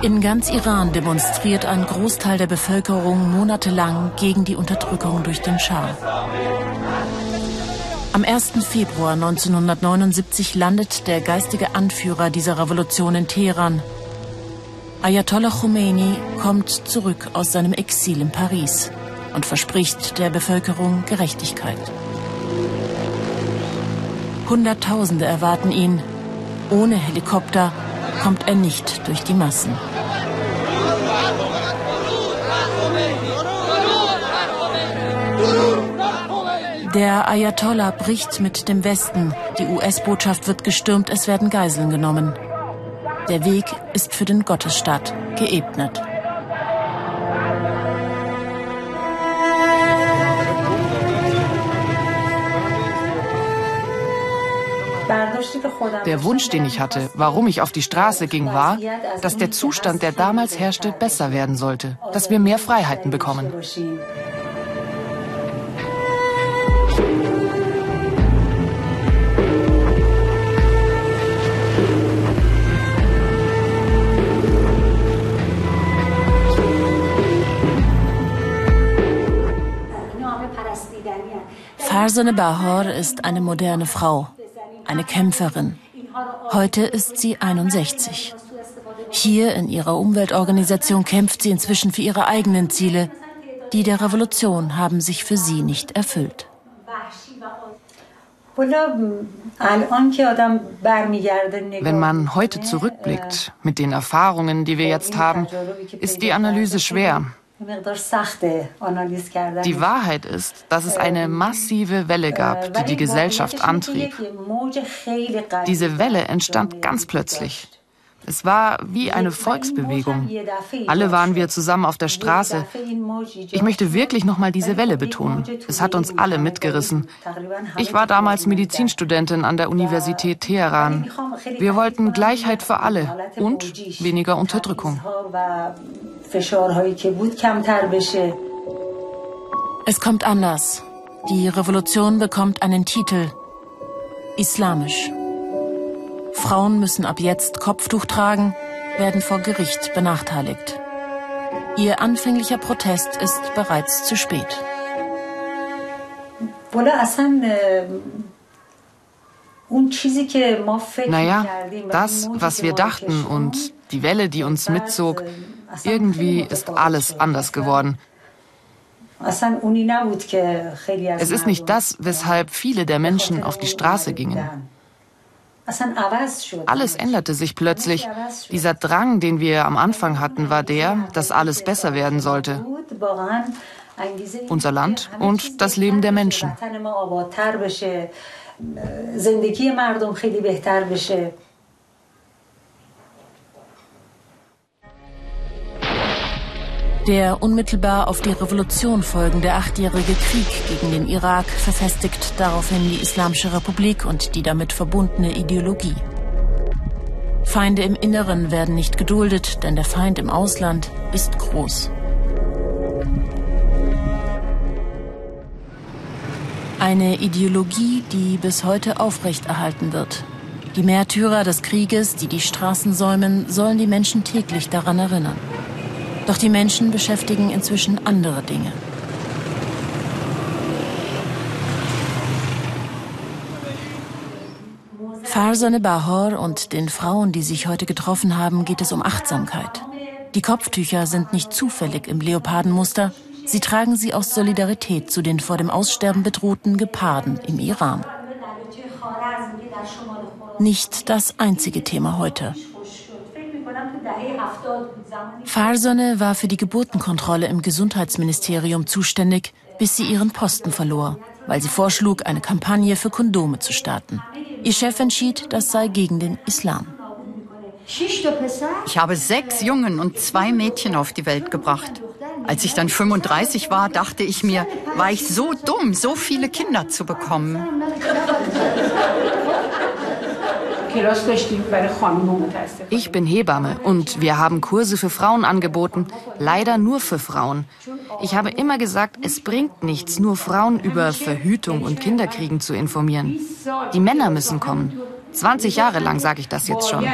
In ganz Iran demonstriert ein Großteil der Bevölkerung monatelang gegen die Unterdrückung durch den Schah. Am 1. Februar 1979 landet der geistige Anführer dieser Revolution in Teheran. Ayatollah Khomeini kommt zurück aus seinem Exil in Paris und verspricht der Bevölkerung Gerechtigkeit. Hunderttausende erwarten ihn. Ohne Helikopter kommt er nicht durch die Massen. Der Ayatollah bricht mit dem Westen. Die US-Botschaft wird gestürmt, es werden Geiseln genommen. Der Weg ist für den Gottesstaat geebnet. Der Wunsch, den ich hatte, warum ich auf die Straße ging, war, dass der Zustand, der damals herrschte, besser werden sollte, dass wir mehr Freiheiten bekommen. Farzaneh Bahor ist eine moderne Frau eine Kämpferin. Heute ist sie 61. Hier in ihrer Umweltorganisation kämpft sie inzwischen für ihre eigenen Ziele. Die der Revolution haben sich für sie nicht erfüllt. Wenn man heute zurückblickt mit den Erfahrungen, die wir jetzt haben, ist die Analyse schwer. Die Wahrheit ist, dass es eine massive Welle gab, die die Gesellschaft antrieb. Diese Welle entstand ganz plötzlich. Es war wie eine Volksbewegung. Alle waren wir zusammen auf der Straße. Ich möchte wirklich nochmal diese Welle betonen. Es hat uns alle mitgerissen. Ich war damals Medizinstudentin an der Universität Teheran. Wir wollten Gleichheit für alle und weniger Unterdrückung. Es kommt anders. Die Revolution bekommt einen Titel. Islamisch. Frauen müssen ab jetzt Kopftuch tragen, werden vor Gericht benachteiligt. Ihr anfänglicher Protest ist bereits zu spät. Naja, das, was wir dachten und die Welle, die uns mitzog, irgendwie ist alles anders geworden. Es ist nicht das, weshalb viele der Menschen auf die Straße gingen. Alles änderte sich plötzlich. Dieser Drang, den wir am Anfang hatten, war der, dass alles besser werden sollte. Unser Land und das Leben der Menschen. Der unmittelbar auf die Revolution folgende achtjährige Krieg gegen den Irak verfestigt daraufhin die Islamische Republik und die damit verbundene Ideologie. Feinde im Inneren werden nicht geduldet, denn der Feind im Ausland ist groß. Eine Ideologie, die bis heute aufrechterhalten wird. Die Märtyrer des Krieges, die die Straßen säumen, sollen die Menschen täglich daran erinnern. Doch die Menschen beschäftigen inzwischen andere Dinge. Farzaneh Bahor und den Frauen, die sich heute getroffen haben, geht es um Achtsamkeit. Die Kopftücher sind nicht zufällig im Leopardenmuster, sie tragen sie aus Solidarität zu den vor dem Aussterben bedrohten Geparden im Iran. Nicht das einzige Thema heute. Farsonne war für die Geburtenkontrolle im Gesundheitsministerium zuständig, bis sie ihren Posten verlor, weil sie vorschlug, eine Kampagne für Kondome zu starten. Ihr Chef entschied, das sei gegen den Islam. Ich habe sechs Jungen und zwei Mädchen auf die Welt gebracht. Als ich dann 35 war, dachte ich mir, war ich so dumm, so viele Kinder zu bekommen. Ich bin Hebamme und wir haben Kurse für Frauen angeboten, leider nur für Frauen. Ich habe immer gesagt, es bringt nichts, nur Frauen über Verhütung und Kinderkriegen zu informieren. Die Männer müssen kommen. 20 Jahre lang sage ich das jetzt schon.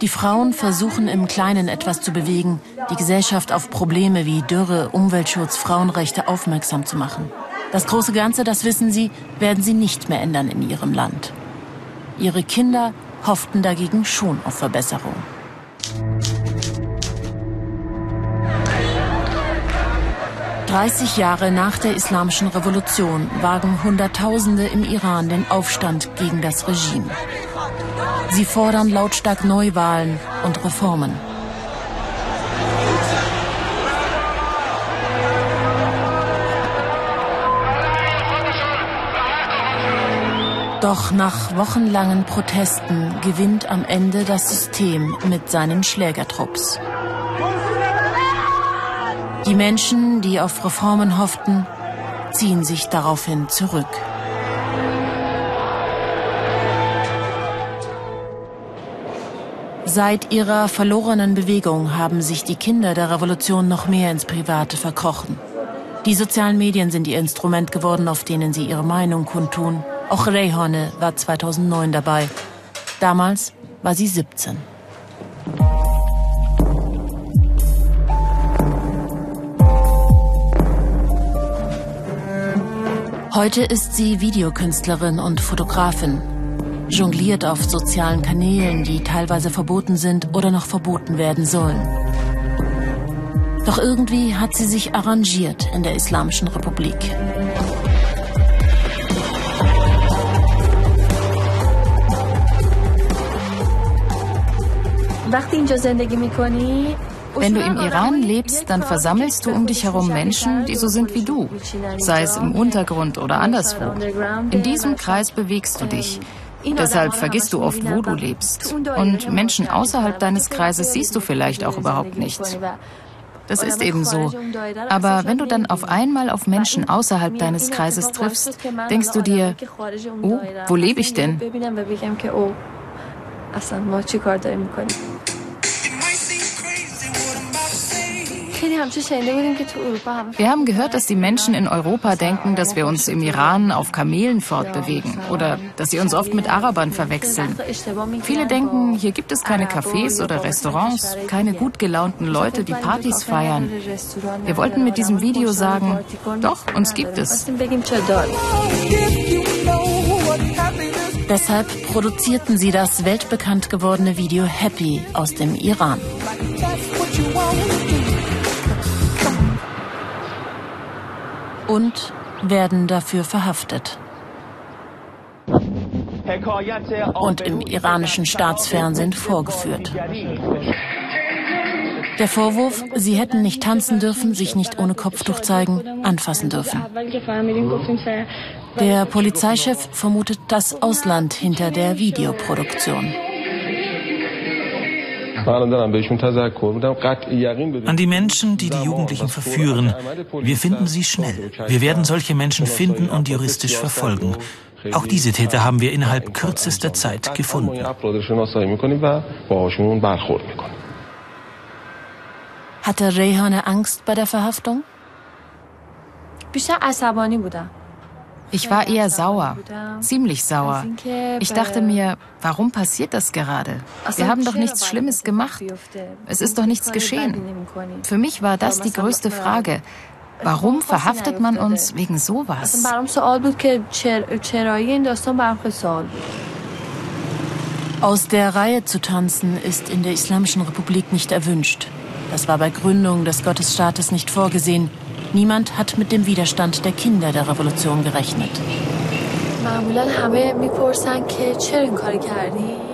Die Frauen versuchen im Kleinen etwas zu bewegen, die Gesellschaft auf Probleme wie Dürre, Umweltschutz, Frauenrechte aufmerksam zu machen. Das große Ganze, das wissen sie, werden sie nicht mehr ändern in ihrem Land. Ihre Kinder hofften dagegen schon auf Verbesserung. Dreißig Jahre nach der Islamischen Revolution wagen Hunderttausende im Iran den Aufstand gegen das Regime. Sie fordern lautstark Neuwahlen und Reformen. Doch nach wochenlangen Protesten gewinnt am Ende das System mit seinen Schlägertrupps. Die Menschen, die auf Reformen hofften, ziehen sich daraufhin zurück. Seit ihrer verlorenen Bewegung haben sich die Kinder der Revolution noch mehr ins Private verkrochen. Die sozialen Medien sind ihr Instrument geworden, auf denen sie ihre Meinung kundtun. Auch Rayhorne war 2009 dabei. Damals war sie 17. Heute ist sie Videokünstlerin und Fotografin, jongliert auf sozialen Kanälen, die teilweise verboten sind oder noch verboten werden sollen. Doch irgendwie hat sie sich arrangiert in der Islamischen Republik. Wenn du im Iran lebst, dann versammelst du um dich herum Menschen, die so sind wie du, sei es im Untergrund oder anderswo. In diesem Kreis bewegst du dich. Deshalb vergisst du oft, wo du lebst. Und Menschen außerhalb deines Kreises siehst du vielleicht auch überhaupt nicht. Das ist eben so. Aber wenn du dann auf einmal auf Menschen außerhalb deines Kreises triffst, denkst du dir, oh, wo lebe ich denn? Wir haben gehört, dass die Menschen in Europa denken, dass wir uns im Iran auf Kamelen fortbewegen oder dass sie uns oft mit Arabern verwechseln. Viele denken, hier gibt es keine Cafés oder Restaurants, keine gut gelaunten Leute, die Partys feiern. Wir wollten mit diesem Video sagen, doch, uns gibt es. Deshalb produzierten sie das weltbekannt gewordene Video Happy aus dem Iran. Und werden dafür verhaftet. Und im iranischen Staatsfernsehen vorgeführt. Der Vorwurf, sie hätten nicht tanzen dürfen, sich nicht ohne Kopftuch zeigen, anfassen dürfen. Der Polizeichef vermutet das Ausland hinter der Videoproduktion. An die Menschen, die die Jugendlichen verführen. Wir finden sie schnell. Wir werden solche Menschen finden und juristisch verfolgen. Auch diese Täter haben wir innerhalb kürzester Zeit gefunden. Hatte Rehane Angst bei der Verhaftung? Ich war eher sauer, ziemlich sauer. Ich dachte mir, warum passiert das gerade? Wir haben doch nichts Schlimmes gemacht. Es ist doch nichts geschehen. Für mich war das die größte Frage. Warum verhaftet man uns wegen sowas? Aus der Reihe zu tanzen ist in der Islamischen Republik nicht erwünscht. Das war bei Gründung des Gottesstaates nicht vorgesehen. Niemand hat mit dem Widerstand der Kinder der Revolution gerechnet.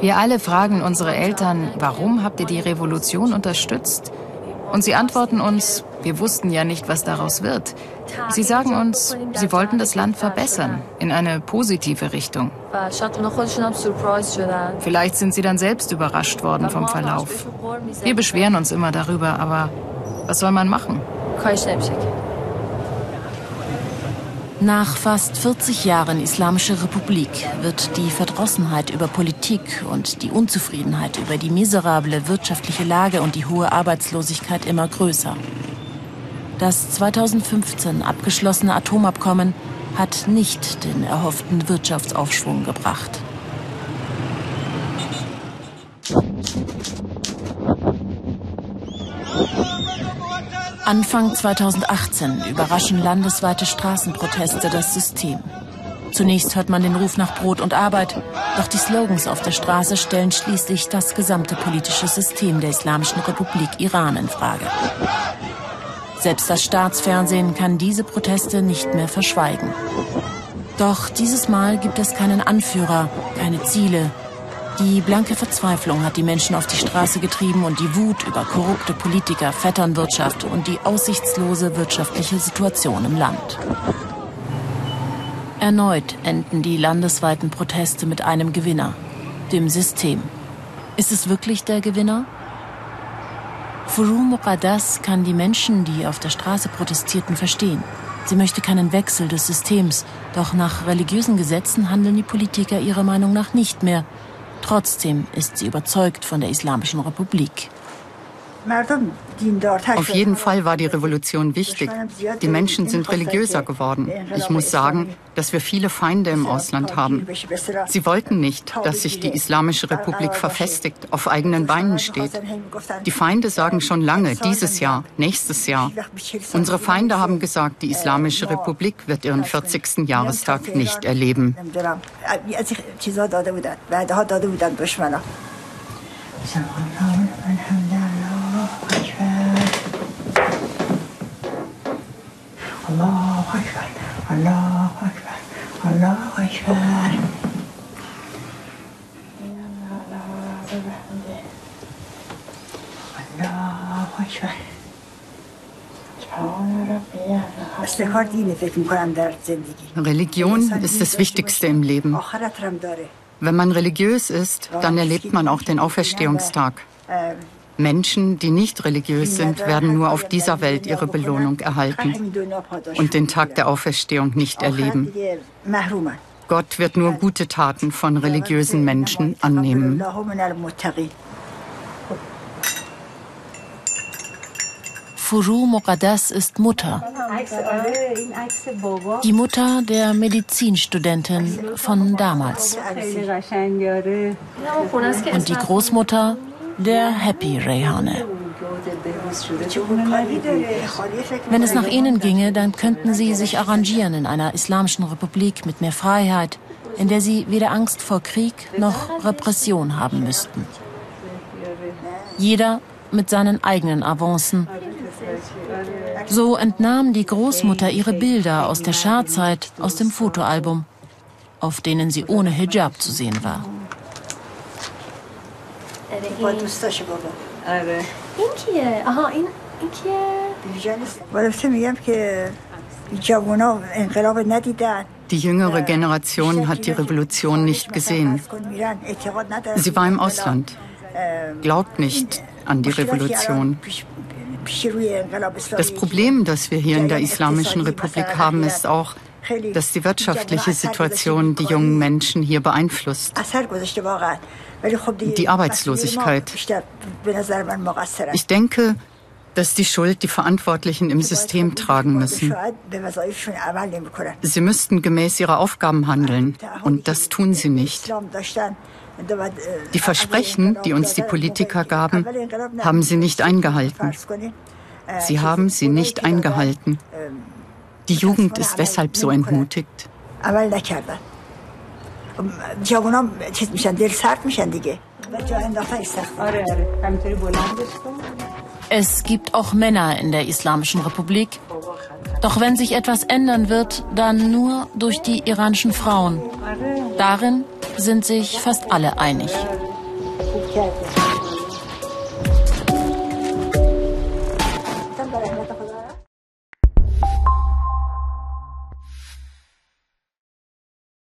Wir alle fragen unsere Eltern, warum habt ihr die Revolution unterstützt? Und sie antworten uns, wir wussten ja nicht, was daraus wird. Sie sagen uns, sie wollten das Land verbessern, in eine positive Richtung. Vielleicht sind sie dann selbst überrascht worden vom Verlauf. Wir beschweren uns immer darüber, aber was soll man machen? Nach fast 40 Jahren Islamische Republik wird die Verdrossenheit über Politik und die Unzufriedenheit über die miserable wirtschaftliche Lage und die hohe Arbeitslosigkeit immer größer. Das 2015 abgeschlossene Atomabkommen hat nicht den erhofften Wirtschaftsaufschwung gebracht. Anfang 2018 überraschen landesweite Straßenproteste das System. Zunächst hört man den Ruf nach Brot und Arbeit, doch die Slogans auf der Straße stellen schließlich das gesamte politische System der Islamischen Republik Iran in Frage. Selbst das Staatsfernsehen kann diese Proteste nicht mehr verschweigen. Doch dieses Mal gibt es keinen Anführer, keine Ziele, die blanke Verzweiflung hat die Menschen auf die Straße getrieben und die Wut über korrupte Politiker, Vetternwirtschaft und die aussichtslose wirtschaftliche Situation im Land. Erneut enden die landesweiten Proteste mit einem Gewinner, dem System. Ist es wirklich der Gewinner? Furu Muqaddas kann die Menschen, die auf der Straße protestierten, verstehen. Sie möchte keinen Wechsel des Systems, doch nach religiösen Gesetzen handeln die Politiker ihrer Meinung nach nicht mehr. Trotzdem ist sie überzeugt von der Islamischen Republik. Auf jeden Fall war die Revolution wichtig. Die Menschen sind religiöser geworden. Ich muss sagen, dass wir viele Feinde im Ausland haben. Sie wollten nicht, dass sich die Islamische Republik verfestigt, auf eigenen Beinen steht. Die Feinde sagen schon lange, dieses Jahr, nächstes Jahr. Unsere Feinde haben gesagt, die Islamische Republik wird ihren 40. Jahrestag nicht erleben. Alhamdulillah. Allah Akbar, Allah Akbar, Allah Akbar. Religion ist das Wichtigste im Leben. Wenn man religiös ist, dann erlebt man auch den Auferstehungstag. Menschen, die nicht religiös sind, werden nur auf dieser Welt ihre Belohnung erhalten und den Tag der Auferstehung nicht erleben. Gott wird nur gute Taten von religiösen Menschen annehmen. Furu Moqaddas ist Mutter. Die Mutter der Medizinstudentin von damals. Und die Großmutter der Happy Rayhane. Wenn es nach ihnen ginge, dann könnten sie sich arrangieren in einer islamischen Republik mit mehr Freiheit, in der sie weder Angst vor Krieg noch Repression haben müssten. Jeder mit seinen eigenen Avancen. So entnahm die Großmutter ihre Bilder aus der Scharzeit aus dem Fotoalbum, auf denen sie ohne Hijab zu sehen war. با دوستاش بابا آره این کیه آها این این کیه البته میگم که جوونا انقلاب ندیدن Die jüngere Generation hat die Revolution nicht gesehen. Sie war im Ausland, glaubt nicht an die Revolution. Das Problem, das wir hier in der Islamischen Republik haben, ist auch, dass die wirtschaftliche Situation die jungen Menschen hier beeinflusst die Arbeitslosigkeit. Ich denke, dass die Schuld die Verantwortlichen im System tragen müssen. Sie müssten gemäß ihrer Aufgaben handeln, und das tun sie nicht. Die Versprechen, die uns die Politiker gaben, haben sie nicht eingehalten. Sie haben sie nicht eingehalten. Die Jugend ist weshalb so entmutigt. Es gibt auch Männer in der Islamischen Republik. Doch wenn sich etwas ändern wird, dann nur durch die iranischen Frauen. Darin sind sich fast alle einig.